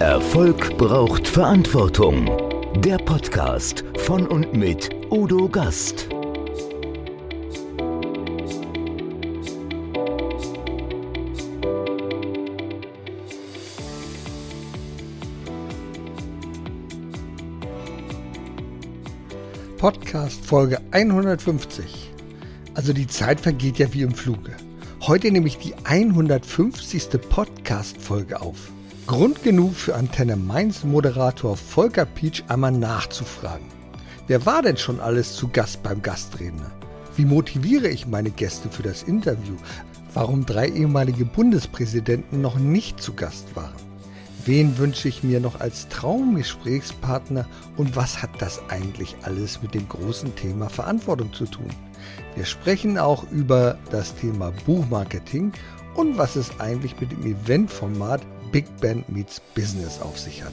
Erfolg braucht Verantwortung. Der Podcast von und mit Udo Gast. Podcast Folge 150. Also die Zeit vergeht ja wie im Fluge. Heute nehme ich die 150. Podcast-Folge auf. Grund genug für Antenne Mainz Moderator Volker Pietsch einmal nachzufragen. Wer war denn schon alles zu Gast beim Gastredner? Wie motiviere ich meine Gäste für das Interview? Warum drei ehemalige Bundespräsidenten noch nicht zu Gast waren? Wen wünsche ich mir noch als Traumgesprächspartner und was hat das eigentlich alles mit dem großen Thema Verantwortung zu tun? Wir sprechen auch über das Thema Buchmarketing und was es eigentlich mit dem Eventformat Big Band Meets Business auf sich hat.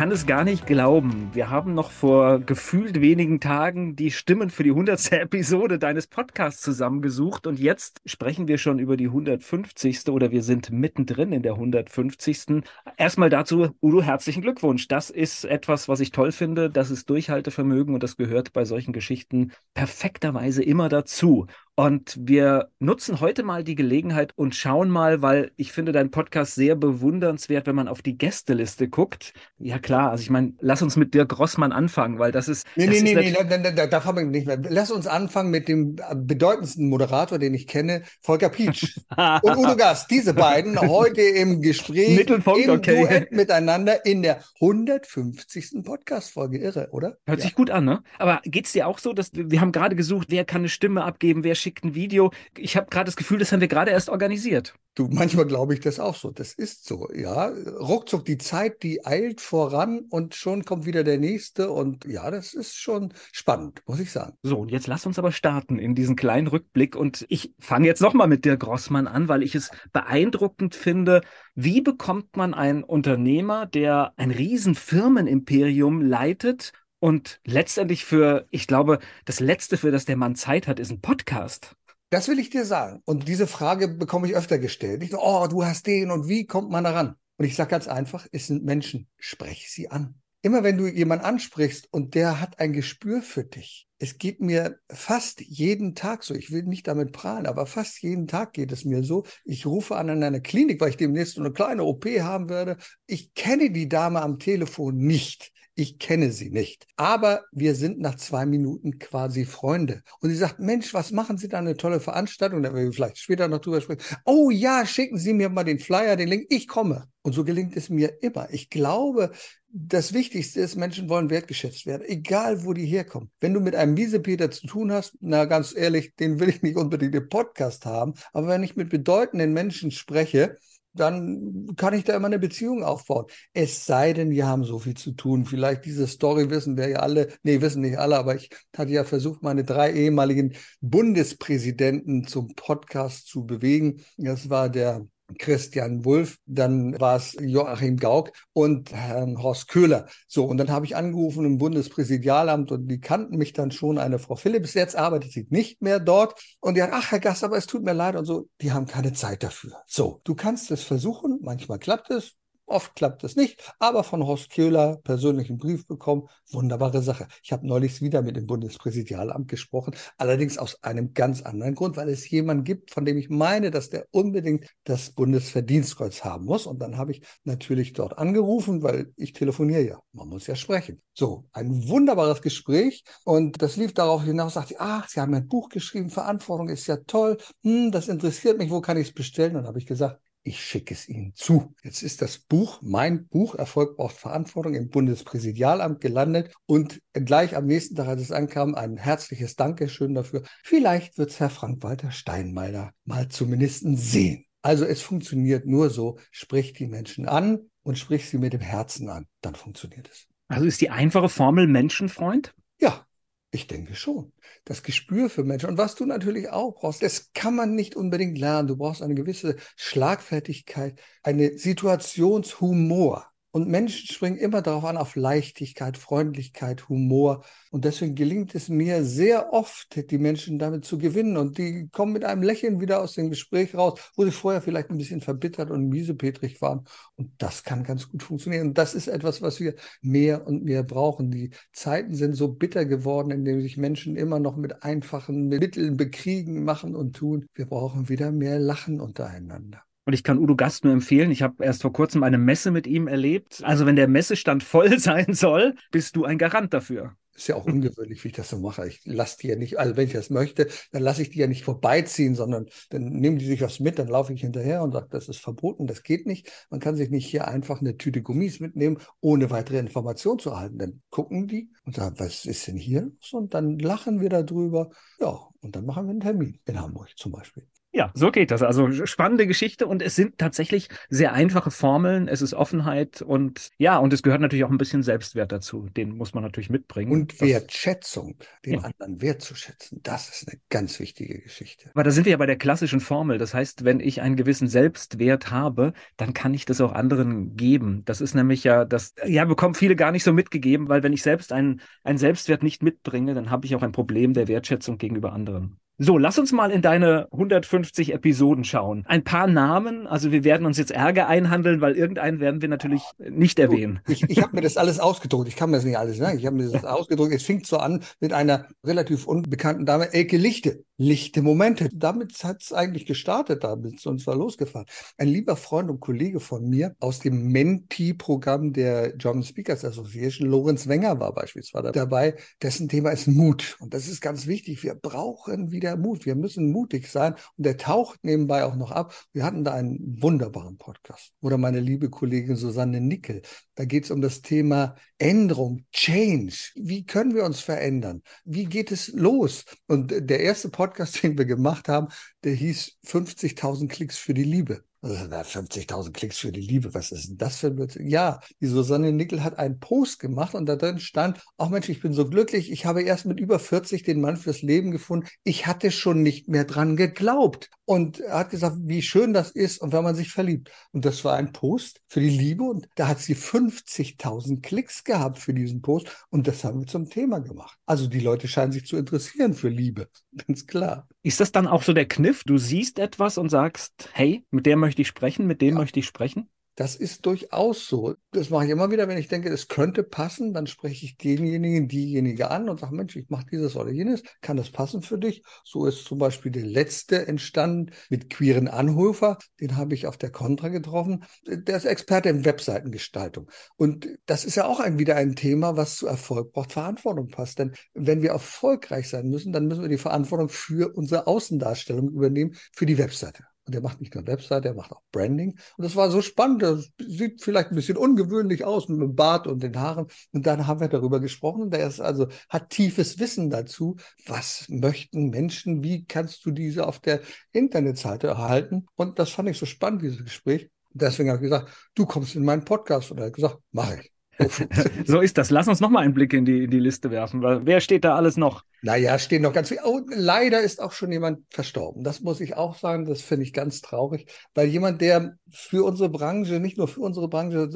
kann es gar nicht glauben. Wir haben noch vor gefühlt wenigen Tagen die Stimmen für die 100. Episode deines Podcasts zusammengesucht und jetzt sprechen wir schon über die 150. oder wir sind mittendrin in der 150. Erstmal dazu, Udo, herzlichen Glückwunsch. Das ist etwas, was ich toll finde. Das ist Durchhaltevermögen und das gehört bei solchen Geschichten perfekterweise immer dazu. Und wir nutzen heute mal die Gelegenheit und schauen mal, weil ich finde deinen Podcast sehr bewundernswert, wenn man auf die Gästeliste guckt. Ja klar, also ich meine, lass uns mit Dirk Rossmann anfangen, weil das ist. Nee, das nee, ist nee, nee, da, da, da fangen wir nicht mehr. Lass uns anfangen mit dem bedeutendsten Moderator, den ich kenne, Volker Pietsch und Udo Gast. Diese beiden heute im Gespräch, Mittelpunkt, im okay. Duett miteinander in der 150. Podcast-Folge. Irre, oder? Hört ja. sich gut an, ne? Aber geht's dir auch so, dass wir haben gerade gesucht, wer kann eine Stimme abgeben, wer schickt ein Video? Ich habe gerade das Gefühl, das haben wir gerade erst organisiert. Du, manchmal glaube ich das auch so. Das ist so, ja. Ruckzuck die Zeit, die eilt voran und schon kommt wieder der nächste. Und ja, das ist schon spannend, muss ich sagen. So, und jetzt lass uns aber starten in diesen kleinen Rückblick. Und ich fange jetzt nochmal mit Dirk Grossmann an, weil ich es beeindruckend finde, wie bekommt man einen Unternehmer, der ein riesen Firmenimperium leitet und letztendlich für, ich glaube, das Letzte, für das der Mann Zeit hat, ist ein Podcast. Das will ich dir sagen. Und diese Frage bekomme ich öfter gestellt. Ich oh, du hast den und wie kommt man daran? Und ich sage ganz einfach, es sind Menschen. Sprech sie an. Immer wenn du jemanden ansprichst und der hat ein Gespür für dich. Es geht mir fast jeden Tag so. Ich will nicht damit prahlen, aber fast jeden Tag geht es mir so. Ich rufe an in einer Klinik, weil ich demnächst eine kleine OP haben werde. Ich kenne die Dame am Telefon nicht. Ich kenne sie nicht. Aber wir sind nach zwei Minuten quasi Freunde. Und sie sagt, Mensch, was machen Sie da eine tolle Veranstaltung? Da werden wir vielleicht später noch drüber sprechen. Oh ja, schicken Sie mir mal den Flyer, den Link. Ich komme. Und so gelingt es mir immer. Ich glaube, das Wichtigste ist, Menschen wollen wertgeschätzt werden, egal wo die herkommen. Wenn du mit einem Miesepeter zu tun hast, na ganz ehrlich, den will ich nicht unbedingt im Podcast haben. Aber wenn ich mit bedeutenden Menschen spreche, dann kann ich da immer eine Beziehung aufbauen. Es sei denn, wir haben so viel zu tun. Vielleicht diese Story wissen wir ja alle, nee, wissen nicht alle, aber ich hatte ja versucht, meine drei ehemaligen Bundespräsidenten zum Podcast zu bewegen. Das war der Christian Wulff, dann war es Joachim Gauck und Herrn Horst Köhler. So, und dann habe ich angerufen im Bundespräsidialamt und die kannten mich dann schon, eine Frau Philips, jetzt arbeitet sie nicht mehr dort. Und die hat, ach Herr Gast, aber es tut mir leid und so, die haben keine Zeit dafür. So, du kannst es versuchen, manchmal klappt es, Oft klappt es nicht, aber von Horst Köhler persönlichen Brief bekommen. Wunderbare Sache. Ich habe neulich wieder mit dem Bundespräsidialamt gesprochen, allerdings aus einem ganz anderen Grund, weil es jemanden gibt, von dem ich meine, dass der unbedingt das Bundesverdienstkreuz haben muss. Und dann habe ich natürlich dort angerufen, weil ich telefoniere ja. Man muss ja sprechen. So, ein wunderbares Gespräch. Und das lief darauf hinaus, sagte ich, ach, Sie haben ein Buch geschrieben, Verantwortung ist ja toll. Hm, das interessiert mich, wo kann ich es bestellen? Und habe ich gesagt, ich schicke es Ihnen zu. Jetzt ist das Buch, mein Buch, Erfolg braucht Verantwortung, im Bundespräsidialamt gelandet und gleich am nächsten Tag, als es ankam, ein herzliches Dankeschön dafür. Vielleicht wird es Herr Frank-Walter Steinmeier mal zumindest sehen. Also es funktioniert nur so, sprich die Menschen an und sprich sie mit dem Herzen an, dann funktioniert es. Also ist die einfache Formel Menschenfreund? Ja, ich denke schon. Das Gespür für Menschen. Und was du natürlich auch brauchst, das kann man nicht unbedingt lernen. Du brauchst eine gewisse Schlagfertigkeit, eine Situationshumor. Und Menschen springen immer darauf an, auf Leichtigkeit, Freundlichkeit, Humor. Und deswegen gelingt es mir sehr oft, die Menschen damit zu gewinnen. Und die kommen mit einem Lächeln wieder aus dem Gespräch raus, wo sie vorher vielleicht ein bisschen verbittert und miesepetrig waren. Und das kann ganz gut funktionieren. Und das ist etwas, was wir mehr und mehr brauchen. Die Zeiten sind so bitter geworden, indem sich Menschen immer noch mit einfachen Mitteln bekriegen, machen und tun. Wir brauchen wieder mehr Lachen untereinander. Und ich kann Udo Gast nur empfehlen. Ich habe erst vor kurzem eine Messe mit ihm erlebt. Also wenn der Messestand voll sein soll, bist du ein Garant dafür. Ist ja auch ungewöhnlich, wie ich das so mache. Ich lasse die ja nicht, also wenn ich das möchte, dann lasse ich die ja nicht vorbeiziehen, sondern dann nehmen die sich was mit, dann laufe ich hinterher und sage, das ist verboten, das geht nicht. Man kann sich nicht hier einfach eine Tüte Gummis mitnehmen, ohne weitere Informationen zu erhalten. Dann gucken die und sagen, was ist denn hier? Und dann lachen wir darüber. Ja, und dann machen wir einen Termin in Hamburg zum Beispiel. Ja, so geht das. Also spannende Geschichte und es sind tatsächlich sehr einfache Formeln. Es ist Offenheit und ja, und es gehört natürlich auch ein bisschen Selbstwert dazu. Den muss man natürlich mitbringen. Und Wertschätzung, den ja. anderen wertzuschätzen, das ist eine ganz wichtige Geschichte. Aber da sind wir ja bei der klassischen Formel. Das heißt, wenn ich einen gewissen Selbstwert habe, dann kann ich das auch anderen geben. Das ist nämlich ja, das ja bekommen viele gar nicht so mitgegeben, weil wenn ich selbst einen, einen Selbstwert nicht mitbringe, dann habe ich auch ein Problem der Wertschätzung gegenüber anderen. So, lass uns mal in deine 150 Episoden schauen. Ein paar Namen, also wir werden uns jetzt Ärger einhandeln, weil irgendeinen werden wir natürlich nicht erwähnen. Ich, ich habe mir das alles ausgedruckt. Ich kann mir das nicht alles, ne? Ich habe mir das ausgedruckt. Es fing so an mit einer relativ unbekannten Dame, Elke Lichte. Lichte Momente. Damit hat es eigentlich gestartet, damit und zwar losgefahren. Ein lieber Freund und Kollege von mir aus dem Menti-Programm der German Speakers Association, Lorenz Wenger war beispielsweise dabei, dessen Thema ist Mut. Und das ist ganz wichtig. Wir brauchen wieder Mut. Wir müssen mutig sein. Und der taucht nebenbei auch noch ab. Wir hatten da einen wunderbaren Podcast. Oder meine liebe Kollegin Susanne Nickel. Da geht es um das Thema Änderung, Change. Wie können wir uns verändern? Wie geht es los? Und der erste Podcast, den wir gemacht haben, der hieß 50.000 Klicks für die Liebe. 50.000 also, Klicks für die Liebe, was ist denn das für ein Ja, die Susanne Nickel hat einen Post gemacht und da drin stand, ach Mensch, ich bin so glücklich, ich habe erst mit über 40 den Mann fürs Leben gefunden. Ich hatte schon nicht mehr dran geglaubt. Und er hat gesagt, wie schön das ist und wenn man sich verliebt. Und das war ein Post für die Liebe und da hat sie 50.000 Klicks gehabt für diesen Post und das haben wir zum Thema gemacht. Also die Leute scheinen sich zu interessieren für Liebe, ganz klar. Ist das dann auch so der Kniff? Du siehst etwas und sagst, hey, mit der möchte ich sprechen, mit dem ja. möchte ich sprechen? Das ist durchaus so. Das mache ich immer wieder, wenn ich denke, es könnte passen, dann spreche ich denjenigen, diejenige an und sage, Mensch, ich mache dieses oder jenes, kann das passen für dich? So ist zum Beispiel der letzte entstanden mit queeren Anhofer, den habe ich auf der Contra getroffen. Der ist Experte in Webseitengestaltung. Und das ist ja auch ein, wieder ein Thema, was zu Erfolg braucht, Verantwortung passt. Denn wenn wir erfolgreich sein müssen, dann müssen wir die Verantwortung für unsere Außendarstellung übernehmen, für die Webseite. Und der macht nicht nur Website, der macht auch Branding. Und das war so spannend. Das sieht vielleicht ein bisschen ungewöhnlich aus mit dem Bart und den Haaren. Und dann haben wir darüber gesprochen. Der ist also, hat tiefes Wissen dazu. Was möchten Menschen? Wie kannst du diese auf der Internetseite erhalten? Und das fand ich so spannend, dieses Gespräch. Deswegen habe ich gesagt, du kommst in meinen Podcast. Und er hat gesagt, mache ich. so ist das. Lass uns noch mal einen Blick in die, in die Liste werfen. Weil wer steht da alles noch? Naja, stehen noch ganz viele. Oh, leider ist auch schon jemand verstorben. Das muss ich auch sagen. Das finde ich ganz traurig, weil jemand, der für unsere Branche, nicht nur für unsere Branche,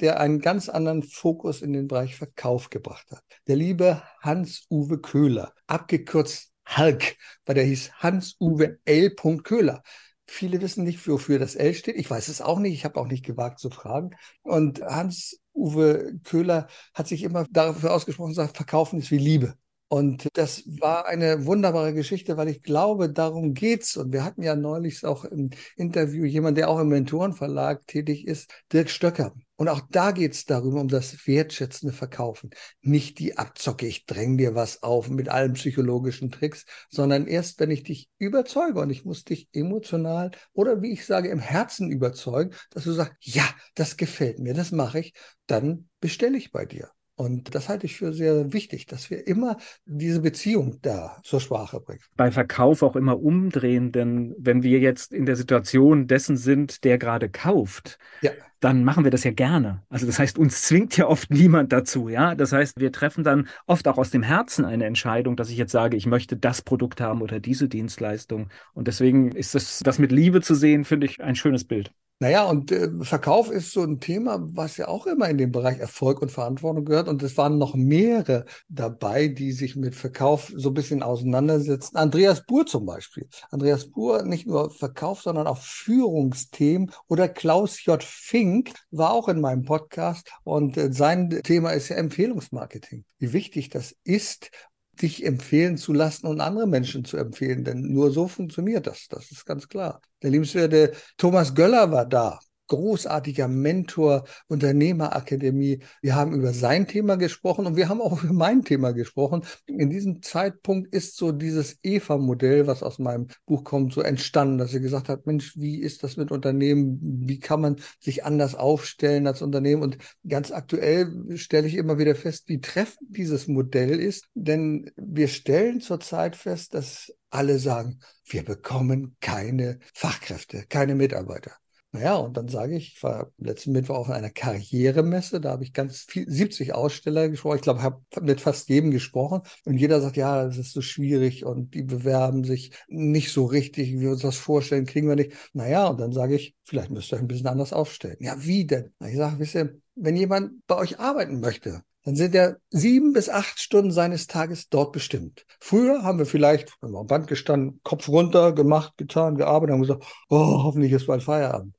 der einen ganz anderen Fokus in den Bereich Verkauf gebracht hat. Der liebe Hans-Uwe Köhler, abgekürzt Hulk, weil der hieß Hans-Uwe L. Köhler. Viele wissen nicht, wofür das L steht. Ich weiß es auch nicht. Ich habe auch nicht gewagt zu fragen. Und Hans Uwe Köhler hat sich immer dafür ausgesprochen, sagt, verkaufen ist wie Liebe. Und das war eine wunderbare Geschichte, weil ich glaube, darum geht's. Und wir hatten ja neulich auch im Interview jemand, der auch im Mentorenverlag tätig ist, Dirk Stöcker. Und auch da geht's darüber, um das wertschätzende Verkaufen. Nicht die Abzocke, ich dräng dir was auf mit allen psychologischen Tricks, sondern erst, wenn ich dich überzeuge und ich muss dich emotional oder wie ich sage, im Herzen überzeugen, dass du sagst, ja, das gefällt mir, das mache ich, dann bestelle ich bei dir. Und das halte ich für sehr wichtig, dass wir immer diese Beziehung da zur Sprache bringen. Bei Verkauf auch immer umdrehen, denn wenn wir jetzt in der Situation dessen sind, der gerade kauft, ja. dann machen wir das ja gerne. Also das heißt, uns zwingt ja oft niemand dazu, ja. Das heißt, wir treffen dann oft auch aus dem Herzen eine Entscheidung, dass ich jetzt sage, ich möchte das Produkt haben oder diese Dienstleistung. Und deswegen ist das, das mit Liebe zu sehen, finde ich ein schönes Bild. Naja, und äh, Verkauf ist so ein Thema, was ja auch immer in den Bereich Erfolg und Verantwortung gehört. Und es waren noch mehrere dabei, die sich mit Verkauf so ein bisschen auseinandersetzen. Andreas Buhr zum Beispiel. Andreas Buhr, nicht nur Verkauf, sondern auch Führungsthemen. Oder Klaus J. Fink war auch in meinem Podcast. Und äh, sein Thema ist ja Empfehlungsmarketing. Wie wichtig das ist, dich empfehlen zu lassen und andere Menschen zu empfehlen. Denn nur so funktioniert das. Das ist ganz klar. Der liebenswerte Thomas Göller war da großartiger Mentor, Unternehmerakademie. Wir haben über sein Thema gesprochen und wir haben auch über mein Thema gesprochen. In diesem Zeitpunkt ist so dieses EVA-Modell, was aus meinem Buch kommt, so entstanden, dass er gesagt hat, Mensch, wie ist das mit Unternehmen? Wie kann man sich anders aufstellen als Unternehmen? Und ganz aktuell stelle ich immer wieder fest, wie treffend dieses Modell ist, denn wir stellen zurzeit fest, dass alle sagen, wir bekommen keine Fachkräfte, keine Mitarbeiter. Naja, und dann sage ich, ich war letzten Mittwoch auf einer Karrieremesse, da habe ich ganz viel, 70 Aussteller gesprochen. Ich glaube, ich habe mit fast jedem gesprochen und jeder sagt, ja, das ist so schwierig und die bewerben sich nicht so richtig, wie wir uns das vorstellen, kriegen wir nicht. Naja, und dann sage ich, vielleicht müsst ihr euch ein bisschen anders aufstellen. Ja, wie denn? Na, ich sage, wisst ihr, wenn jemand bei euch arbeiten möchte, dann sind ja sieben bis acht Stunden seines Tages dort bestimmt. Früher haben wir vielleicht, wenn wir am Band gestanden, Kopf runter, gemacht, getan, gearbeitet, haben gesagt, oh, hoffentlich ist bald Feierabend.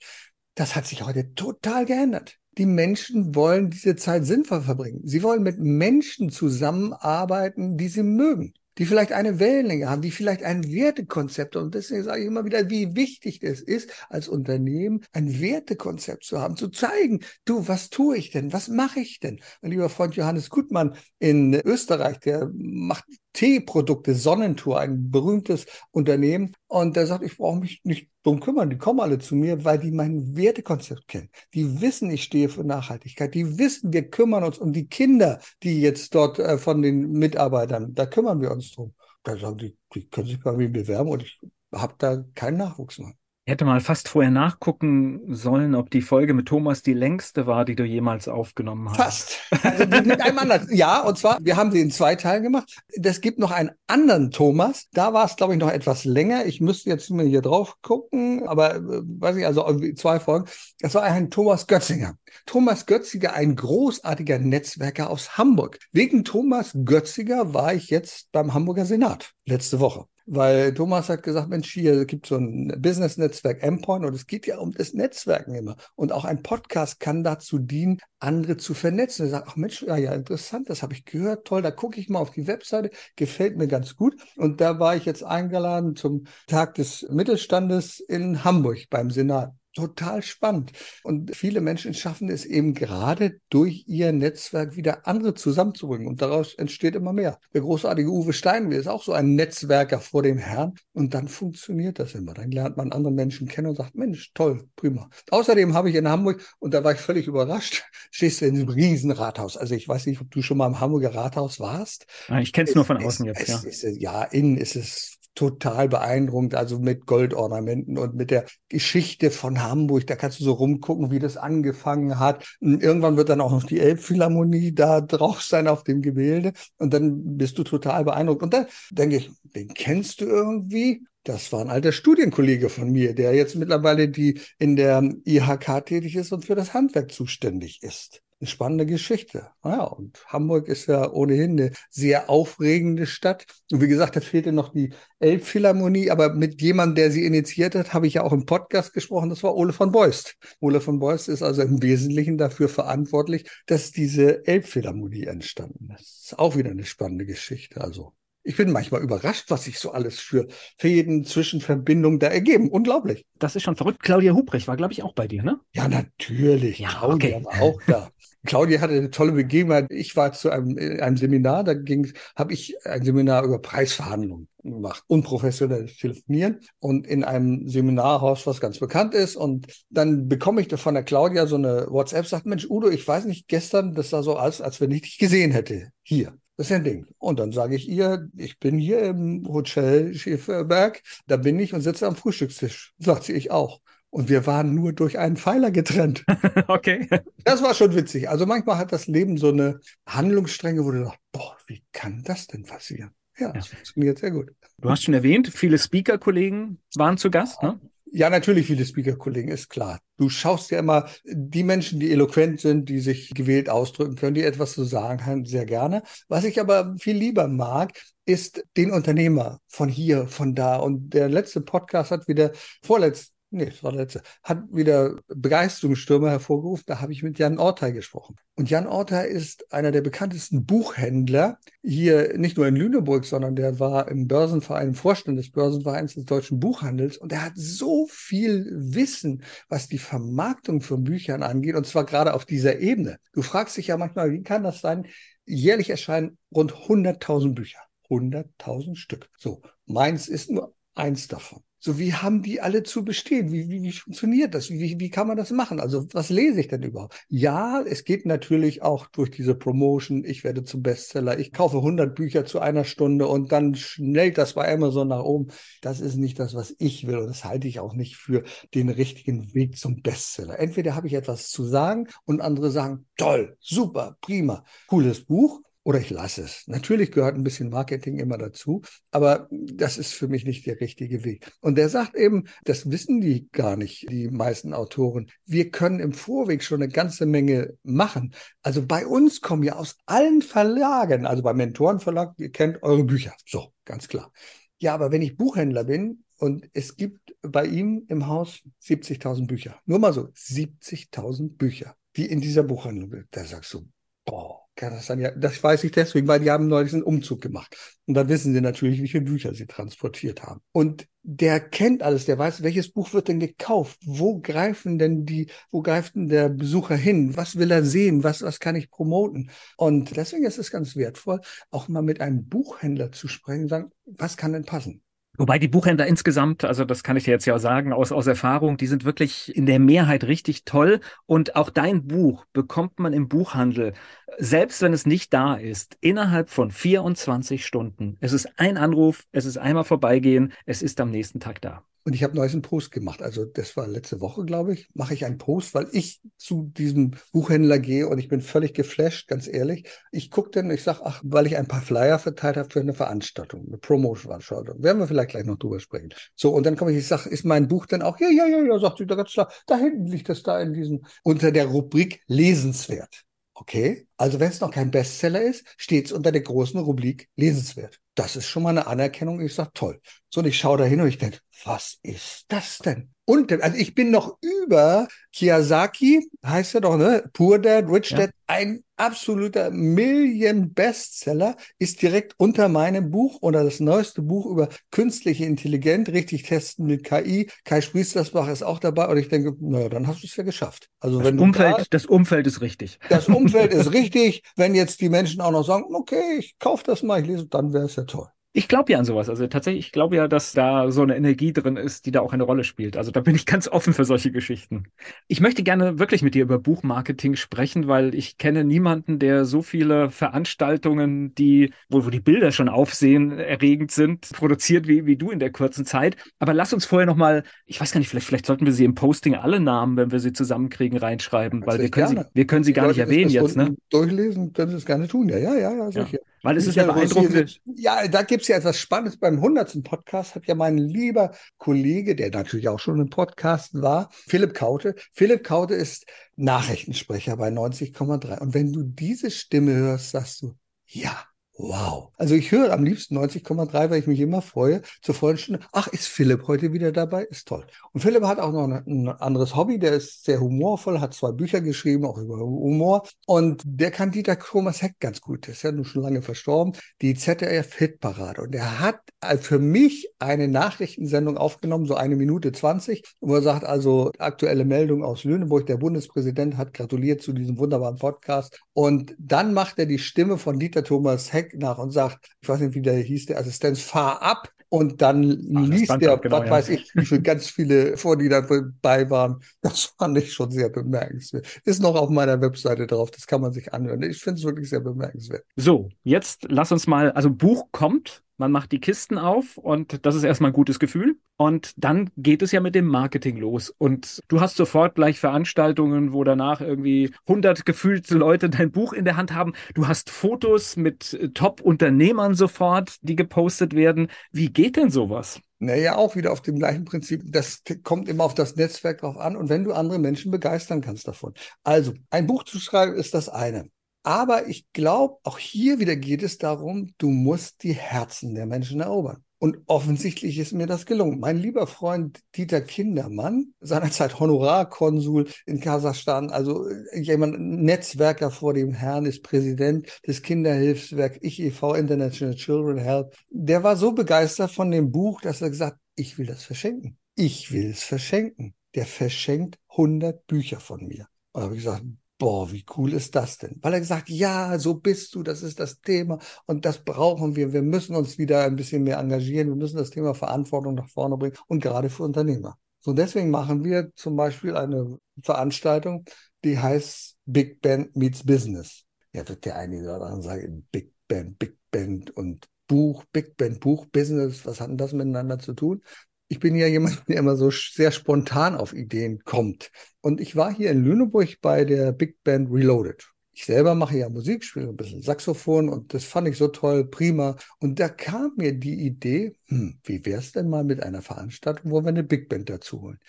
Das hat sich heute total geändert. Die Menschen wollen diese Zeit sinnvoll verbringen. Sie wollen mit Menschen zusammenarbeiten, die sie mögen die vielleicht eine Wellenlänge haben, die vielleicht ein Wertekonzept und deswegen sage ich immer wieder, wie wichtig es ist, als Unternehmen ein Wertekonzept zu haben, zu zeigen, du, was tue ich denn, was mache ich denn? Mein lieber Freund Johannes Gutmann in Österreich, der macht Teeprodukte, Sonnentour, ein berühmtes Unternehmen. Und der sagt, ich brauche mich nicht drum kümmern, die kommen alle zu mir, weil die mein Wertekonzept kennen. Die wissen, ich stehe für Nachhaltigkeit. Die wissen, wir kümmern uns um die Kinder, die jetzt dort äh, von den Mitarbeitern, da kümmern wir uns drum. Da sagen die, die können sich bei mir bewerben und ich habe da keinen Nachwuchs mehr hätte mal fast vorher nachgucken sollen, ob die Folge mit Thomas die längste war, die du jemals aufgenommen hast. Fast. Also mit einem anderen. Ja, und zwar, wir haben sie in zwei Teilen gemacht. Das gibt noch einen anderen Thomas. Da war es, glaube ich, noch etwas länger. Ich müsste jetzt mal hier drauf gucken, aber äh, weiß ich, also zwei Folgen. Das war ein Thomas Götzinger. Thomas Götziger, ein großartiger Netzwerker aus Hamburg. Wegen Thomas Götziger war ich jetzt beim Hamburger Senat letzte Woche weil Thomas hat gesagt, Mensch, hier gibt so ein Business-Netzwerk Endpoint und es geht ja um das Netzwerken immer. Und auch ein Podcast kann dazu dienen, andere zu vernetzen. Er sagt, ach Mensch, ja, ja, interessant, das habe ich gehört, toll, da gucke ich mal auf die Webseite, gefällt mir ganz gut. Und da war ich jetzt eingeladen zum Tag des Mittelstandes in Hamburg beim Senat total spannend. Und viele Menschen schaffen es eben gerade durch ihr Netzwerk wieder andere zusammenzubringen. Und daraus entsteht immer mehr. Der großartige Uwe Steinwe ist auch so ein Netzwerker vor dem Herrn. Und dann funktioniert das immer. Dann lernt man andere Menschen kennen und sagt, Mensch, toll, prima. Außerdem habe ich in Hamburg, und da war ich völlig überrascht, stehst du in einem Riesenrathaus. Also ich weiß nicht, ob du schon mal im Hamburger Rathaus warst. Ich kenne es nur von außen es, jetzt, es, ja. Ist, ja, innen ist es total beeindruckend, also mit Goldornamenten und mit der Geschichte von Hamburg. Da kannst du so rumgucken, wie das angefangen hat. Und irgendwann wird dann auch noch die Elbphilharmonie da drauf sein auf dem Gemälde und dann bist du total beeindruckt. Und dann denke ich, den kennst du irgendwie? Das war ein alter Studienkollege von mir, der jetzt mittlerweile die in der IHK tätig ist und für das Handwerk zuständig ist eine spannende Geschichte. Naja, und Hamburg ist ja ohnehin eine sehr aufregende Stadt. Und wie gesagt, da fehlte noch die Elbphilharmonie, aber mit jemandem, der sie initiiert hat, habe ich ja auch im Podcast gesprochen, das war Ole von Beust. Ole von Beust ist also im Wesentlichen dafür verantwortlich, dass diese Elbphilharmonie entstanden ist. Das ist auch wieder eine spannende Geschichte. Also ich bin manchmal überrascht, was sich so alles für Fäden, Zwischenverbindungen da ergeben. Unglaublich. Das ist schon verrückt. Claudia Hubrich war, glaube ich, auch bei dir, ne? Ja, natürlich. Ja, Claudia okay. war auch da. Claudia hatte eine tolle Begebenheit. Ich war zu einem, einem Seminar, da ging, habe ich ein Seminar über Preisverhandlungen. mache unprofessionelles Telefonieren und in einem Seminarhaus, was ganz bekannt ist. Und dann bekomme ich von der Claudia so eine WhatsApp, sagt, Mensch, Udo, ich weiß nicht, gestern, das sah so aus, als wenn ich dich gesehen hätte. Hier. Das ist ein Ding. Und dann sage ich ihr, ich bin hier im Hotel Schäferberg, da bin ich und sitze am Frühstückstisch. Sagt sie, ich auch. Und wir waren nur durch einen Pfeiler getrennt. okay. Das war schon witzig. Also manchmal hat das Leben so eine Handlungsstränge, wo du sagst, boah, wie kann das denn passieren? Ja, das funktioniert sehr gut. Du hast schon erwähnt, viele Speaker-Kollegen waren zu Gast, ne? Ja, natürlich viele Speaker-Kollegen, ist klar. Du schaust ja immer die Menschen, die eloquent sind, die sich gewählt ausdrücken können, die etwas zu sagen haben, sehr gerne. Was ich aber viel lieber mag, ist den Unternehmer von hier, von da. Und der letzte Podcast hat wieder, vorletzt, nee, das war der letzte, hat wieder Begeisterungsstürme hervorgerufen. Da habe ich mit Jan Ortei gesprochen. Und Jan Ortei ist einer der bekanntesten Buchhändler hier, nicht nur in Lüneburg, sondern der war im Börsenverein, im Vorstand des Börsenvereins des deutschen Buchhandels. Und er hat so viel Wissen, was die Vermarktung von Büchern angeht, und zwar gerade auf dieser Ebene. Du fragst dich ja manchmal, wie kann das sein? Jährlich erscheinen rund 100.000 Bücher. 100.000 Stück. So, meins ist nur eins davon. So, wie haben die alle zu bestehen? Wie, wie, wie funktioniert das? Wie, wie kann man das machen? Also, was lese ich denn überhaupt? Ja, es geht natürlich auch durch diese Promotion. Ich werde zum Bestseller. Ich kaufe 100 Bücher zu einer Stunde und dann schnellt das bei Amazon nach oben. Das ist nicht das, was ich will. Und das halte ich auch nicht für den richtigen Weg zum Bestseller. Entweder habe ich etwas zu sagen und andere sagen, toll, super, prima, cooles Buch oder ich lasse es. Natürlich gehört ein bisschen Marketing immer dazu, aber das ist für mich nicht der richtige Weg. Und der sagt eben, das wissen die gar nicht, die meisten Autoren. Wir können im Vorweg schon eine ganze Menge machen. Also bei uns kommen ja aus allen Verlagen, also beim Mentorenverlag, ihr kennt eure Bücher. So, ganz klar. Ja, aber wenn ich Buchhändler bin und es gibt bei ihm im Haus 70.000 Bücher, nur mal so 70.000 Bücher, die in dieser Buchhandlung da sagst du, boah, ja, das weiß ich deswegen, weil die haben neulich einen Umzug gemacht. Und da wissen sie natürlich, wie viele Bücher sie transportiert haben. Und der kennt alles, der weiß, welches Buch wird denn gekauft? Wo greifen denn die, wo greift denn der Besucher hin? Was will er sehen? Was, was kann ich promoten? Und deswegen ist es ganz wertvoll, auch mal mit einem Buchhändler zu sprechen und sagen, was kann denn passen? Wobei die Buchhändler insgesamt, also das kann ich dir jetzt ja sagen aus, aus Erfahrung, die sind wirklich in der Mehrheit richtig toll. Und auch dein Buch bekommt man im Buchhandel, selbst wenn es nicht da ist, innerhalb von 24 Stunden. Es ist ein Anruf, es ist einmal vorbeigehen, es ist am nächsten Tag da. Und ich habe neues einen Post gemacht. Also das war letzte Woche, glaube ich, mache ich einen Post, weil ich zu diesem Buchhändler gehe und ich bin völlig geflasht, ganz ehrlich. Ich gucke dann, ich sage, ach, weil ich ein paar Flyer verteilt habe für eine Veranstaltung, eine Promotion-Veranstaltung. Werden wir vielleicht gleich noch drüber sprechen. So, und dann komme ich, ich sage, ist mein Buch denn auch? Ja, ja, ja, ja, sagt sie da ganz klar. Da hinten liegt das da in diesem, unter der Rubrik lesenswert. Okay, also wenn es noch kein Bestseller ist, steht es unter der großen Rubrik lesenswert. Das ist schon mal eine Anerkennung. Ich sage, toll. So, und ich schaue da hin und ich denke, was ist das denn? Und also ich bin noch über Kiyosaki, heißt er doch, ne? Poor Dad, Rich Dad, ja. ein absoluter Million-Bestseller, ist direkt unter meinem Buch oder das neueste Buch über künstliche Intelligenz, richtig testen mit KI. Kai Spriestersbach ist auch dabei und ich denke, naja, dann hast du es ja geschafft. Also das wenn Umfeld, da, das Umfeld ist richtig. Das Umfeld ist richtig. Wenn jetzt die Menschen auch noch sagen, okay, ich kaufe das mal, ich lese, dann wäre es ja toll. Ich glaube ja an sowas. Also tatsächlich, ich glaube ja, dass da so eine Energie drin ist, die da auch eine Rolle spielt. Also da bin ich ganz offen für solche Geschichten. Ich möchte gerne wirklich mit dir über Buchmarketing sprechen, weil ich kenne niemanden, der so viele Veranstaltungen, die, wo, wo die Bilder schon aufsehen, erregend sind, produziert wie, wie du in der kurzen Zeit. Aber lass uns vorher nochmal, ich weiß gar nicht, vielleicht, vielleicht sollten wir sie im Posting alle Namen, wenn wir sie zusammenkriegen, reinschreiben, weil wir können, sie, wir können sie gar nicht erwähnen jetzt. Ne? Durchlesen können sie es gerne tun. Ja, ja, ja, ja, sicher. Ja. Weil es ist ja beeindruckend. Ja, da gibt es ja etwas Spannendes. Beim 100. Podcast hat ja mein lieber Kollege, der natürlich auch schon im Podcast war, Philipp Kaute. Philipp Kaute ist Nachrichtensprecher bei 90,3. Und wenn du diese Stimme hörst, sagst du, ja, Wow. Also ich höre am liebsten 90,3, weil ich mich immer freue. Zur vollen Stunde. Ach, ist Philipp heute wieder dabei? Ist toll. Und Philipp hat auch noch ein anderes Hobby. Der ist sehr humorvoll, hat zwei Bücher geschrieben, auch über Humor. Und der kann Dieter Thomas Heck ganz gut. Der ist ja nun schon lange verstorben. Die ZDF Hitparade. Und er hat für mich eine Nachrichtensendung aufgenommen, so eine Minute 20, wo er sagt, also aktuelle Meldung aus Lüneburg. Der Bundespräsident hat gratuliert zu diesem wunderbaren Podcast. Und dann macht er die Stimme von Dieter Thomas Heck Nach und sagt, ich weiß nicht, wie der hieß, der Assistenz, fahr ab und dann Ach, liest der, genau, was ja. weiß ich, wie viele ganz viele vor, die dabei waren. Das fand ich schon sehr bemerkenswert. Ist noch auf meiner Webseite drauf, das kann man sich anhören. Ich finde es wirklich sehr bemerkenswert. So, jetzt lass uns mal, also Buch kommt, man macht die Kisten auf und das ist erstmal ein gutes Gefühl. Und dann geht es ja mit dem Marketing los. Und du hast sofort gleich Veranstaltungen, wo danach irgendwie 100 gefühlte Leute dein Buch in der Hand haben. Du hast Fotos mit äh, Top-Unternehmern sofort, die gepostet werden. Wie geht denn sowas? Naja, auch wieder auf dem gleichen Prinzip. Das kommt immer auf das Netzwerk drauf an und wenn du andere Menschen begeistern kannst davon. Also, ein Buch zu schreiben ist das eine. Aber ich glaube, auch hier wieder geht es darum, du musst die Herzen der Menschen erobern. Und offensichtlich ist mir das gelungen. Mein lieber Freund Dieter Kindermann, seinerzeit Honorarkonsul in Kasachstan, also äh, jemand, Netzwerker vor dem Herrn, ist Präsident des Kinderhilfswerk IEV International Children Help. Der war so begeistert von dem Buch, dass er gesagt, ich will das verschenken. Ich will es verschenken. Der verschenkt 100 Bücher von mir. Und da habe ich gesagt, boah, wie cool ist das denn? Weil er gesagt, ja, so bist du, das ist das Thema und das brauchen wir. Wir müssen uns wieder ein bisschen mehr engagieren. Wir müssen das Thema Verantwortung nach vorne bringen und gerade für Unternehmer. So deswegen machen wir zum Beispiel eine Veranstaltung, die heißt Big Band Meets Business. Ja, wird der eine oder andere sagen, Big Band, Big Band und Buch, Big Band, Buch, Business, was hat denn das miteinander zu tun? Ich bin ja jemand, der immer so sehr spontan auf Ideen kommt. Und ich war hier in Lüneburg bei der Big Band Reloaded. Ich selber mache ja Musik, spiele ein bisschen Saxophon und das fand ich so toll, prima. Und da kam mir die Idee, hm, wie wäre es denn mal mit einer Veranstaltung, wo wir eine Big Band dazu holen?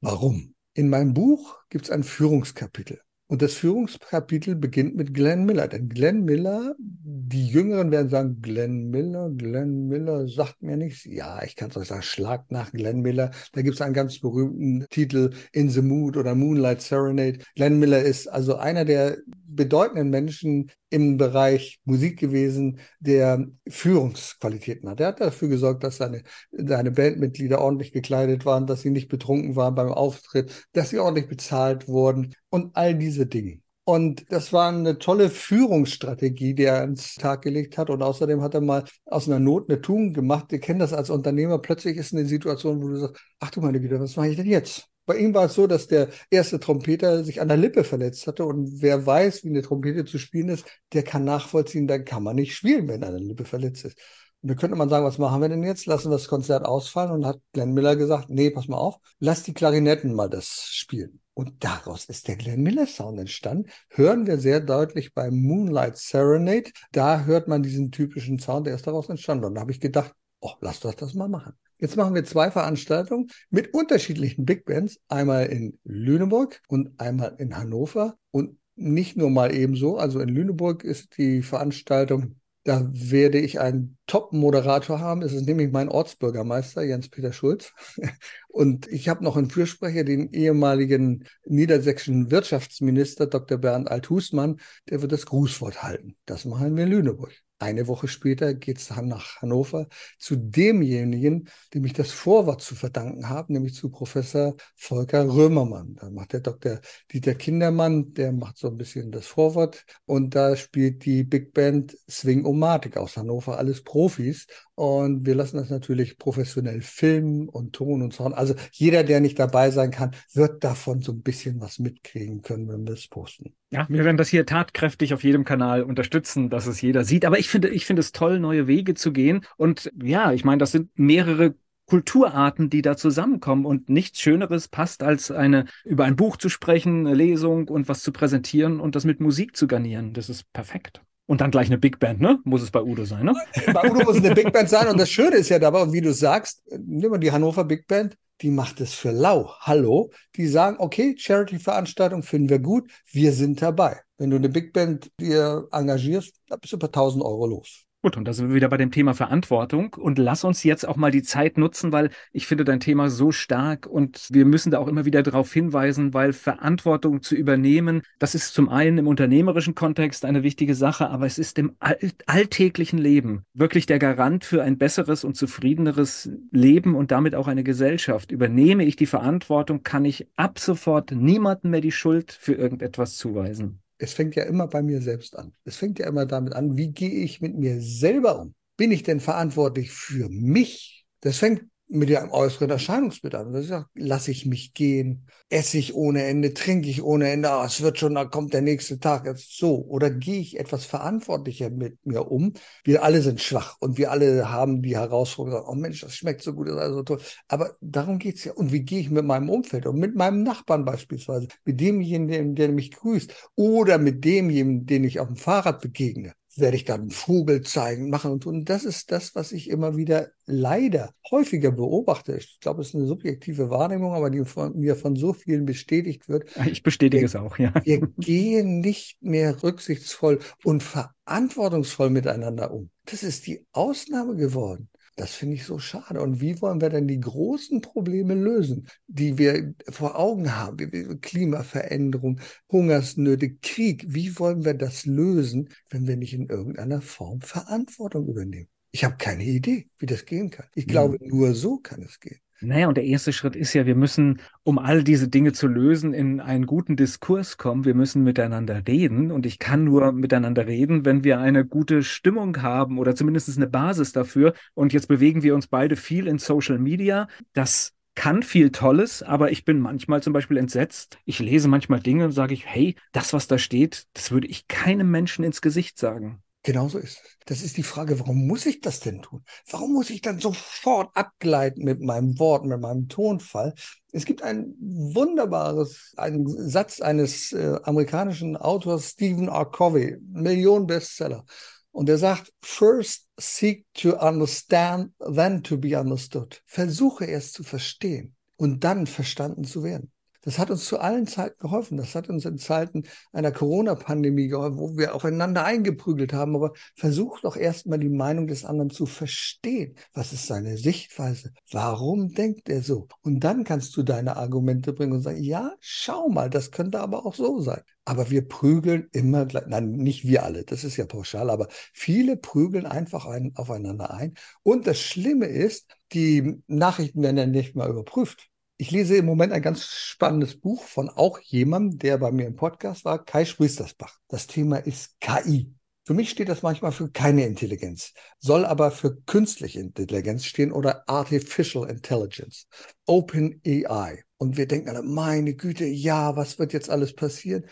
Warum? In meinem Buch gibt es ein Führungskapitel. Und das Führungskapitel beginnt mit Glenn Miller. Denn Glenn Miller, die Jüngeren werden sagen, Glenn Miller, Glenn Miller sagt mir nichts. Ja, ich kann es euch sagen, schlagt nach Glenn Miller. Da gibt es einen ganz berühmten Titel, In the Mood oder Moonlight Serenade. Glenn Miller ist also einer der bedeutenden Menschen im Bereich Musik gewesen, der Führungsqualitäten hat. Er hat dafür gesorgt, dass seine, seine Bandmitglieder ordentlich gekleidet waren, dass sie nicht betrunken waren beim Auftritt, dass sie ordentlich bezahlt wurden und all diese Dinge. Und das war eine tolle Führungsstrategie, die er ans Tag gelegt hat. Und außerdem hat er mal aus einer Not eine Tugend gemacht. Wir kennen das als Unternehmer. Plötzlich ist eine Situation, wo du sagst, ach du meine Güte, was mache ich denn jetzt? Bei ihm war es so, dass der erste Trompeter sich an der Lippe verletzt hatte und wer weiß, wie eine Trompete zu spielen ist, der kann nachvollziehen, dann kann man nicht spielen, wenn eine Lippe verletzt ist. Und da könnte man sagen, was machen wir denn jetzt? Lassen wir das Konzert ausfallen? Und hat Glenn Miller gesagt, nee, pass mal auf, lass die Klarinetten mal das spielen. Und daraus ist der Glenn Miller Sound entstanden. Hören wir sehr deutlich beim Moonlight Serenade. Da hört man diesen typischen Sound, der ist daraus entstanden. Und da habe ich gedacht, oh, lass doch das mal machen. Jetzt machen wir zwei Veranstaltungen mit unterschiedlichen Big Bands. Einmal in Lüneburg und einmal in Hannover. Und nicht nur mal ebenso. Also in Lüneburg ist die Veranstaltung da werde ich einen Top-Moderator haben. Es ist nämlich mein Ortsbürgermeister, Jens-Peter Schulz. Und ich habe noch einen Fürsprecher, den ehemaligen niedersächsischen Wirtschaftsminister Dr. Bernd Althusmann. Der wird das Grußwort halten. Das machen wir in Lüneburg. Eine Woche später geht es dann nach Hannover zu demjenigen, dem ich das Vorwort zu verdanken habe, nämlich zu Professor Volker Römermann. Da macht der Dr. Dieter Kindermann, der macht so ein bisschen das Vorwort und da spielt die Big Band Swing Omatic aus Hannover, alles Profis. Und wir lassen das natürlich professionell filmen und Ton und Sound. Also jeder, der nicht dabei sein kann, wird davon so ein bisschen was mitkriegen können, wenn wir es posten. Ja, wir werden das hier tatkräftig auf jedem Kanal unterstützen, dass es jeder sieht. Aber ich finde, ich finde es toll, neue Wege zu gehen. Und ja, ich meine, das sind mehrere Kulturarten, die da zusammenkommen und nichts Schöneres passt, als eine über ein Buch zu sprechen, eine Lesung und was zu präsentieren und das mit Musik zu garnieren. Das ist perfekt. Und dann gleich eine Big Band, ne? Muss es bei Udo sein, ne? Bei Udo muss es eine Big Band sein. Und das Schöne ist ja dabei, wie du sagst, nimm mal die Hannover Big Band, die macht es für lau. Hallo. Die sagen, okay, Charity-Veranstaltung finden wir gut, wir sind dabei. Wenn du eine Big Band dir engagierst, dann bist du ein paar tausend Euro los. Gut, und da sind wir wieder bei dem Thema Verantwortung. Und lass uns jetzt auch mal die Zeit nutzen, weil ich finde dein Thema so stark und wir müssen da auch immer wieder darauf hinweisen, weil Verantwortung zu übernehmen, das ist zum einen im unternehmerischen Kontext eine wichtige Sache, aber es ist im all alltäglichen Leben wirklich der Garant für ein besseres und zufriedeneres Leben und damit auch eine Gesellschaft. Übernehme ich die Verantwortung, kann ich ab sofort niemandem mehr die Schuld für irgendetwas zuweisen. Es fängt ja immer bei mir selbst an. Es fängt ja immer damit an, wie gehe ich mit mir selber um? Bin ich denn verantwortlich für mich? Das fängt mit dem äußeren Erscheinungsbild an. Das sagt, lasse ich mich gehen, esse ich ohne Ende, trinke ich ohne Ende, ah, es wird schon, da kommt der nächste Tag, jetzt so. Oder gehe ich etwas verantwortlicher mit mir um? Wir alle sind schwach und wir alle haben die Herausforderung, oh Mensch, das schmeckt so gut, das ist also toll. Aber darum geht's ja. Und wie gehe ich mit meinem Umfeld um? Mit meinem Nachbarn beispielsweise, mit demjenigen, der mich grüßt oder mit demjenigen, den ich auf dem Fahrrad begegne werde ich dann einen Vogel zeigen, machen und tun. Das ist das, was ich immer wieder leider häufiger beobachte. Ich glaube, es ist eine subjektive Wahrnehmung, aber die von mir von so vielen bestätigt wird. Ich bestätige wir, es auch, ja. Wir gehen nicht mehr rücksichtsvoll und verantwortungsvoll miteinander um. Das ist die Ausnahme geworden. Das finde ich so schade. Und wie wollen wir denn die großen Probleme lösen, die wir vor Augen haben? Klimaveränderung, Hungersnöte, Krieg. Wie wollen wir das lösen, wenn wir nicht in irgendeiner Form Verantwortung übernehmen? Ich habe keine Idee, wie das gehen kann. Ich glaube, nur so kann es gehen. Naja, und der erste Schritt ist ja, wir müssen, um all diese Dinge zu lösen, in einen guten Diskurs kommen. Wir müssen miteinander reden. Und ich kann nur miteinander reden, wenn wir eine gute Stimmung haben oder zumindest eine Basis dafür. Und jetzt bewegen wir uns beide viel in Social Media. Das kann viel Tolles, aber ich bin manchmal zum Beispiel entsetzt. Ich lese manchmal Dinge und sage ich, hey, das, was da steht, das würde ich keinem Menschen ins Gesicht sagen. Genauso ist es. Das ist die Frage, warum muss ich das denn tun? Warum muss ich dann sofort abgleiten mit meinem Wort, mit meinem Tonfall? Es gibt ein wunderbares, einen Satz eines äh, amerikanischen Autors, Stephen R. Covey, Millionen-Bestseller. Und er sagt, first seek to understand, then to be understood. Versuche erst zu verstehen und dann verstanden zu werden. Das hat uns zu allen Zeiten geholfen. Das hat uns in Zeiten einer Corona-Pandemie geholfen, wo wir aufeinander eingeprügelt haben. Aber versuch doch erstmal die Meinung des anderen zu verstehen. Was ist seine Sichtweise? Warum denkt er so? Und dann kannst du deine Argumente bringen und sagen, ja, schau mal, das könnte aber auch so sein. Aber wir prügeln immer gleich, nein, nicht wir alle, das ist ja pauschal, aber viele prügeln einfach ein, aufeinander ein. Und das Schlimme ist, die Nachrichten werden ja nicht mal überprüft. Ich lese im Moment ein ganz spannendes Buch von auch jemandem, der bei mir im Podcast war, Kai Spriestersbach. Das Thema ist KI. Für mich steht das manchmal für keine Intelligenz, soll aber für künstliche Intelligenz stehen oder Artificial Intelligence, Open AI. Und wir denken alle, meine Güte, ja, was wird jetzt alles passieren?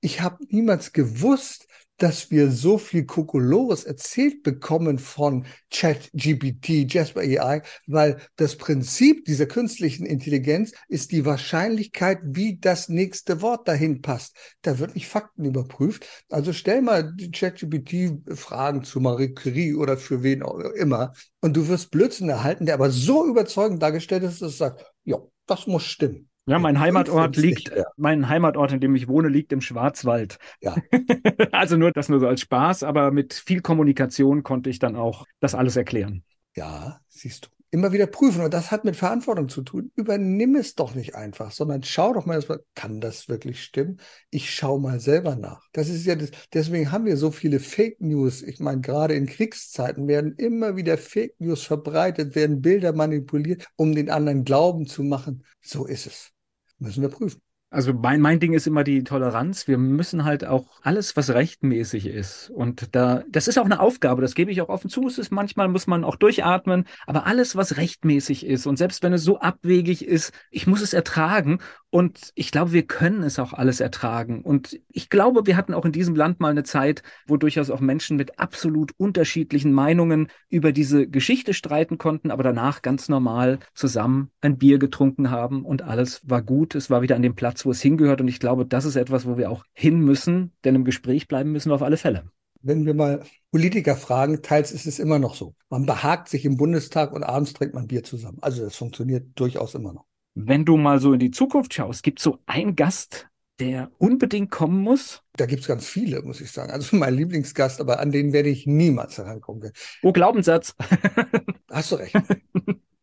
Ich habe niemals gewusst, dass wir so viel Kokolores erzählt bekommen von ChatGPT, Jasper AI, weil das Prinzip dieser künstlichen Intelligenz ist die Wahrscheinlichkeit, wie das nächste Wort dahin passt. Da wird nicht Fakten überprüft. Also stell mal die ChatGPT-Fragen zu Marie Curie oder für wen auch immer und du wirst Blödsinn erhalten, der aber so überzeugend dargestellt ist, dass es sagt, ja, das muss stimmen. Ja, mein Heimatort liegt, mein Heimatort, in dem ich wohne, liegt im Schwarzwald. Ja. also nur das nur so als Spaß, aber mit viel Kommunikation konnte ich dann auch das alles erklären. Ja, siehst du. Immer wieder prüfen. Und das hat mit Verantwortung zu tun. Übernimm es doch nicht einfach, sondern schau doch mal, kann das wirklich stimmen? Ich schau mal selber nach. Das ist ja das, deswegen haben wir so viele Fake News. Ich meine, gerade in Kriegszeiten werden immer wieder Fake News verbreitet, werden Bilder manipuliert, um den anderen glauben zu machen. So ist es. Müssen wir prüfen. Also mein, mein Ding ist immer die Toleranz. Wir müssen halt auch alles, was rechtmäßig ist. Und da, das ist auch eine Aufgabe, das gebe ich auch offen zu. Es ist manchmal muss man auch durchatmen, aber alles, was rechtmäßig ist und selbst wenn es so abwegig ist, ich muss es ertragen. Und ich glaube, wir können es auch alles ertragen. Und ich glaube, wir hatten auch in diesem Land mal eine Zeit, wo durchaus auch Menschen mit absolut unterschiedlichen Meinungen über diese Geschichte streiten konnten, aber danach ganz normal zusammen ein Bier getrunken haben und alles war gut. Es war wieder an dem Platz, wo es hingehört. Und ich glaube, das ist etwas, wo wir auch hin müssen, denn im Gespräch bleiben müssen wir auf alle Fälle. Wenn wir mal Politiker fragen, teils ist es immer noch so. Man behagt sich im Bundestag und abends trinkt man Bier zusammen. Also das funktioniert durchaus immer noch. Wenn du mal so in die Zukunft schaust, gibt es so einen Gast, der unbedingt kommen muss? Da gibt es ganz viele, muss ich sagen. Also mein Lieblingsgast, aber an den werde ich niemals herankommen. Oh, Glaubenssatz. Hast du recht.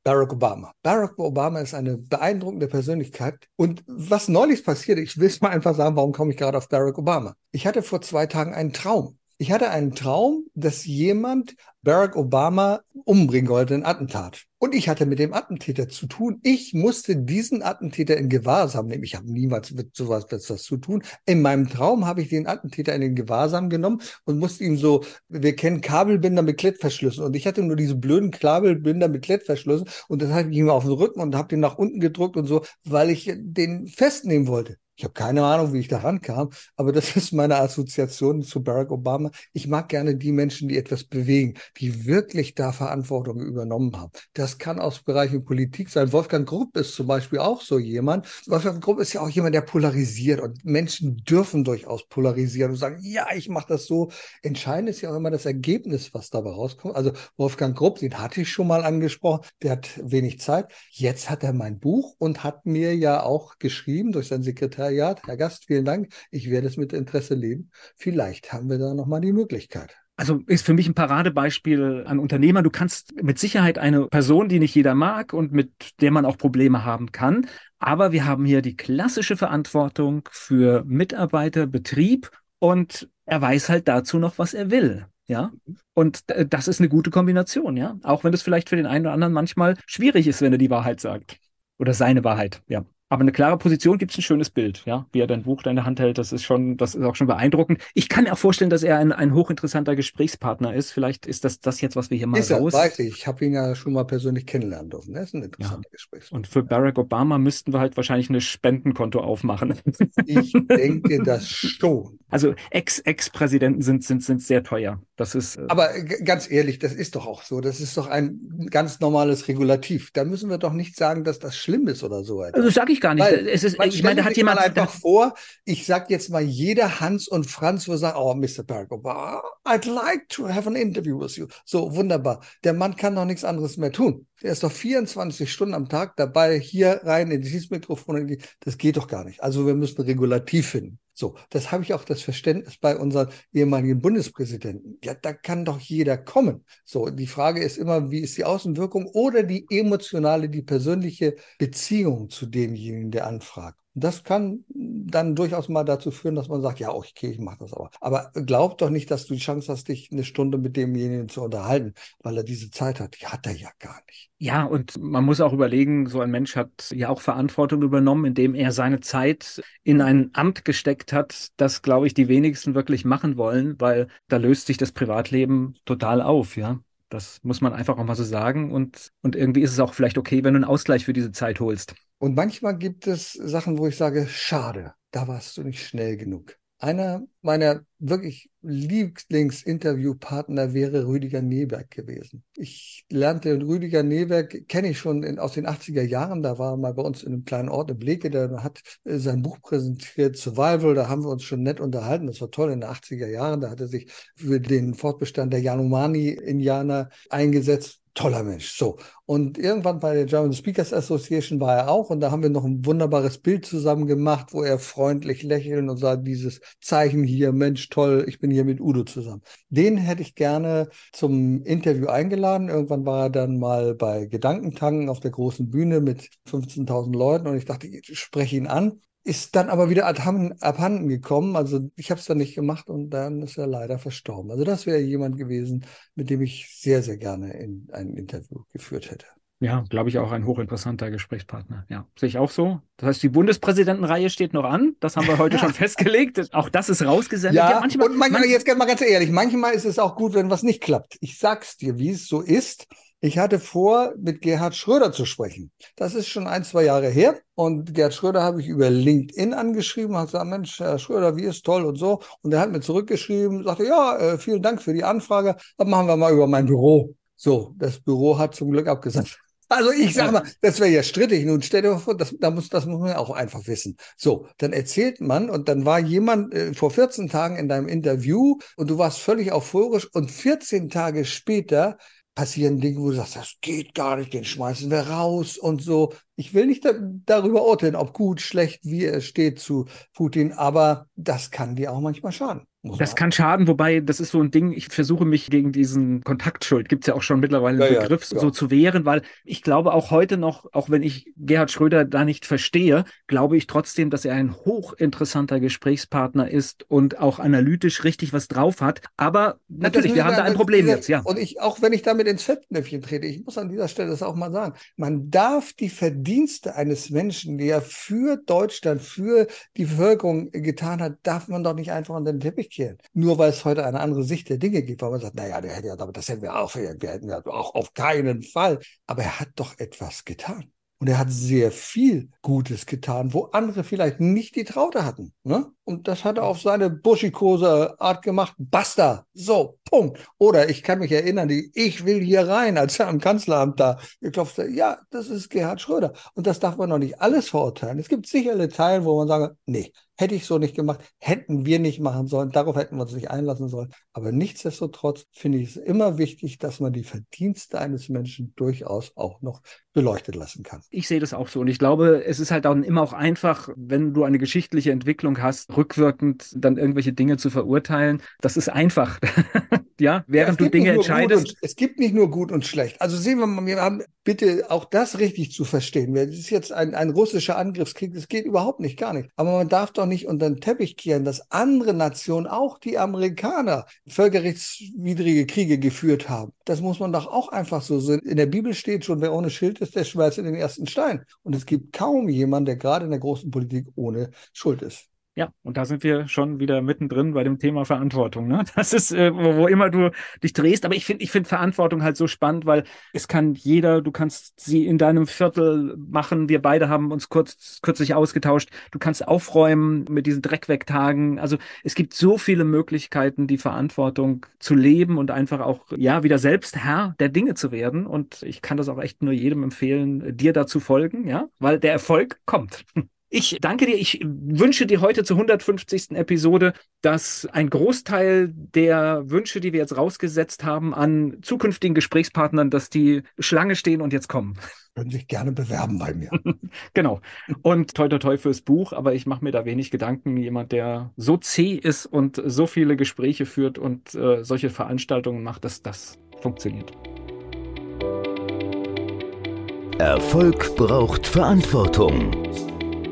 Barack Obama. Barack Obama ist eine beeindruckende Persönlichkeit. Und was neulich passiert, ich will es mal einfach sagen, warum komme ich gerade auf Barack Obama? Ich hatte vor zwei Tagen einen Traum. Ich hatte einen Traum, dass jemand Barack Obama umbringen wollte, ein Attentat. Und ich hatte mit dem Attentäter zu tun. Ich musste diesen Attentäter in Gewahrsam nehmen. Ich habe niemals mit sowas was zu tun. In meinem Traum habe ich den Attentäter in den Gewahrsam genommen und musste ihm so, wir kennen Kabelbinder mit Klettverschlüssen. Und ich hatte nur diese blöden Kabelbinder mit Klettverschlüssen. Und das habe ich ihm auf den Rücken und habe den nach unten gedruckt und so, weil ich den festnehmen wollte. Ich habe keine Ahnung, wie ich da rankam, aber das ist meine Assoziation zu Barack Obama. Ich mag gerne die Menschen, die etwas bewegen, die wirklich da Verantwortung übernommen haben. Das kann aus Bereichen Politik sein. Wolfgang Grupp ist zum Beispiel auch so jemand. Wolfgang Grupp ist ja auch jemand, der polarisiert und Menschen dürfen durchaus polarisieren und sagen, ja, ich mache das so. Entscheidend ist ja auch immer das Ergebnis, was dabei rauskommt. Also Wolfgang Grupp, den hatte ich schon mal angesprochen, der hat wenig Zeit. Jetzt hat er mein Buch und hat mir ja auch geschrieben durch Sekretär Sekretariat. Herr Gast, vielen Dank. Ich werde es mit Interesse lesen. Vielleicht haben wir da nochmal die Möglichkeit. Also ist für mich ein Paradebeispiel an Unternehmer. Du kannst mit Sicherheit eine Person, die nicht jeder mag und mit der man auch Probleme haben kann. Aber wir haben hier die klassische Verantwortung für Mitarbeiter, Betrieb und er weiß halt dazu noch, was er will. Ja, und das ist eine gute Kombination, ja. Auch wenn es vielleicht für den einen oder anderen manchmal schwierig ist, wenn er die Wahrheit sagt. Oder seine Wahrheit, ja. Aber eine klare Position gibt es ein schönes Bild, ja, wie er dein Buch in der Hand hält. Das ist schon, das ist auch schon beeindruckend. Ich kann mir auch vorstellen, dass er ein, ein hochinteressanter Gesprächspartner ist. Vielleicht ist das das jetzt, was wir hier mal ist raus. Er, weiß ich. Ich habe ihn ja schon mal persönlich kennenlernen dürfen. Er ist ein interessanter ja. Gesprächspartner. Und für Barack Obama müssten wir halt wahrscheinlich ein Spendenkonto aufmachen. Ich denke das schon. Also Ex-Ex-Präsidenten sind, sind, sind sehr teuer. Das ist. Äh Aber ganz ehrlich, das ist doch auch so. Das ist doch ein ganz normales Regulativ. Da müssen wir doch nicht sagen, dass das schlimm ist oder so. Also sage ich gar nicht. Weil, es ist, ich meine, da hat jemand mal einfach vor. Ich sag jetzt mal, jeder Hans und Franz würde sagen, oh, Mr. Barack Obama, I'd like to have an interview with you. So wunderbar. Der Mann kann doch nichts anderes mehr tun. Der ist doch 24 Stunden am Tag dabei, hier rein in dieses Mikrofon. Das geht doch gar nicht. Also wir müssen Regulativ finden. So, das habe ich auch das Verständnis bei unseren ehemaligen Bundespräsidenten. Ja, da kann doch jeder kommen. So, die Frage ist immer, wie ist die Außenwirkung oder die emotionale, die persönliche Beziehung zu demjenigen, der anfragt. Das kann dann durchaus mal dazu führen, dass man sagt, ja, okay, ich mache das aber. Aber glaub doch nicht, dass du die Chance hast, dich eine Stunde mit demjenigen zu unterhalten, weil er diese Zeit hat. Die hat er ja gar nicht. Ja, und man muss auch überlegen, so ein Mensch hat ja auch Verantwortung übernommen, indem er seine Zeit in ein Amt gesteckt hat, das, glaube ich, die wenigsten wirklich machen wollen, weil da löst sich das Privatleben total auf, ja. Das muss man einfach auch mal so sagen. Und, und irgendwie ist es auch vielleicht okay, wenn du einen Ausgleich für diese Zeit holst. Und manchmal gibt es Sachen, wo ich sage, schade, da warst du nicht schnell genug. Einer meiner wirklich Lieblingsinterviewpartner wäre Rüdiger Neberg gewesen. Ich lernte Rüdiger Neberg, kenne ich schon in, aus den 80er Jahren, da war er mal bei uns in einem kleinen Ort in Bleke, der hat äh, sein Buch präsentiert, Survival, da haben wir uns schon nett unterhalten, das war toll in den 80er Jahren, da hat er sich für den Fortbestand der Yanomami-Indianer eingesetzt toller Mensch. So. Und irgendwann bei der German Speakers Association war er auch und da haben wir noch ein wunderbares Bild zusammen gemacht, wo er freundlich lächeln und sagt, dieses Zeichen hier, Mensch, toll, ich bin hier mit Udo zusammen. Den hätte ich gerne zum Interview eingeladen. Irgendwann war er dann mal bei Gedankentanken auf der großen Bühne mit 15.000 Leuten und ich dachte, ich spreche ihn an ist dann aber wieder abhanden gekommen. Also ich habe es dann nicht gemacht und dann ist er leider verstorben. Also das wäre jemand gewesen, mit dem ich sehr, sehr gerne in ein Interview geführt hätte. Ja, glaube ich auch ein hochinteressanter Gesprächspartner. Ja, sehe ich auch so. Das heißt, die Bundespräsidentenreihe steht noch an. Das haben wir heute schon festgelegt. Auch das ist rausgesendet. Ja, ja manchmal, und manchmal, jetzt mal ganz ehrlich, manchmal ist es auch gut, wenn was nicht klappt. Ich sag's dir, wie es so ist. Ich hatte vor, mit Gerhard Schröder zu sprechen. Das ist schon ein, zwei Jahre her. Und Gerhard Schröder habe ich über LinkedIn angeschrieben, hat gesagt, Mensch, Herr Schröder, wie ist toll und so. Und er hat mir zurückgeschrieben, sagte, ja, äh, vielen Dank für die Anfrage. Das machen wir mal über mein Büro. So, das Büro hat zum Glück abgesagt. Also ich sag mal, das wäre ja strittig. Nun stell dir mal vor, das, da muss, das muss man ja auch einfach wissen. So, dann erzählt man und dann war jemand äh, vor 14 Tagen in deinem Interview und du warst völlig euphorisch und 14 Tage später passieren Dinge, wo du sagst, das geht gar nicht, den schmeißen wir raus und so. Ich will nicht da, darüber urteilen, ob gut, schlecht, wie er steht zu Putin, aber das kann dir auch manchmal schaden. Das kann schaden, wobei das ist so ein Ding, ich versuche mich gegen diesen Kontaktschuld, gibt es ja auch schon mittlerweile einen ja, Begriff, ja, so zu wehren, weil ich glaube auch heute noch, auch wenn ich Gerhard Schröder da nicht verstehe, glaube ich trotzdem, dass er ein hochinteressanter Gesprächspartner ist und auch analytisch richtig was drauf hat. Aber natürlich, wir haben da ein Problem jetzt, ja. Und ich, auch wenn ich damit ins Fettnäpfchen trete, ich muss an dieser Stelle das auch mal sagen, man darf die Verdienste eines Menschen, die er für Deutschland, für die Bevölkerung getan hat, darf man doch nicht einfach unter den Teppich kehren. Nur weil es heute eine andere Sicht der Dinge gibt, weil man sagt, naja, der hätte ja, das hätten wir auch, wir hätten ja auch auf keinen Fall. Aber er hat doch etwas getan. Und er hat sehr viel Gutes getan, wo andere vielleicht nicht die Traute hatten. Ne? Und das hat er auf seine buschikose Art gemacht. Basta. So, Punkt. Oder ich kann mich erinnern, die Ich will hier rein, als er am Kanzleramt da geklopft hat. Ja, das ist Gerhard Schröder. Und das darf man noch nicht alles verurteilen. Es gibt sicherlich Teile, wo man sagt, nee, hätte ich so nicht gemacht, hätten wir nicht machen sollen, darauf hätten wir uns nicht einlassen sollen. Aber nichtsdestotrotz finde ich es immer wichtig, dass man die Verdienste eines Menschen durchaus auch noch beleuchtet lassen kann. Ich sehe das auch so. Und ich glaube, es ist halt dann immer auch einfach, wenn du eine geschichtliche Entwicklung hast, rückwirkend dann irgendwelche Dinge zu verurteilen. Das ist einfach. ja, während ja, du Dinge entscheidest. Und, es gibt nicht nur gut und schlecht. Also sehen wir mal, wir haben bitte auch das richtig zu verstehen. Das ist jetzt ein, ein russischer Angriffskrieg. Das geht überhaupt nicht, gar nicht. Aber man darf doch nicht unter den Teppich kehren, dass andere Nationen, auch die Amerikaner, völkerrechtswidrige Kriege geführt haben. Das muss man doch auch einfach so sehen. In der Bibel steht schon, wer ohne Schild ist, der schmeißt in den ersten Stein. Und es gibt kaum jemanden, der gerade in der großen Politik ohne Schuld ist. Ja, und da sind wir schon wieder mittendrin bei dem Thema Verantwortung. Ne? Das ist, äh, wo, wo immer du dich drehst. Aber ich finde ich finde Verantwortung halt so spannend, weil es kann jeder, du kannst sie in deinem Viertel machen. Wir beide haben uns kurz, kürzlich ausgetauscht. Du kannst aufräumen mit diesen Dreckwegtagen. Also es gibt so viele Möglichkeiten, die Verantwortung zu leben und einfach auch, ja, wieder selbst Herr der Dinge zu werden. Und ich kann das auch echt nur jedem empfehlen, dir dazu folgen, ja, weil der Erfolg kommt. Ich danke dir. Ich wünsche dir heute zur 150. Episode, dass ein Großteil der Wünsche, die wir jetzt rausgesetzt haben an zukünftigen Gesprächspartnern, dass die Schlange stehen und jetzt kommen. Können sich gerne bewerben bei mir. genau. Und toi toi toi fürs Buch, aber ich mache mir da wenig Gedanken. Jemand, der so zäh ist und so viele Gespräche führt und äh, solche Veranstaltungen macht, dass das funktioniert. Erfolg braucht Verantwortung.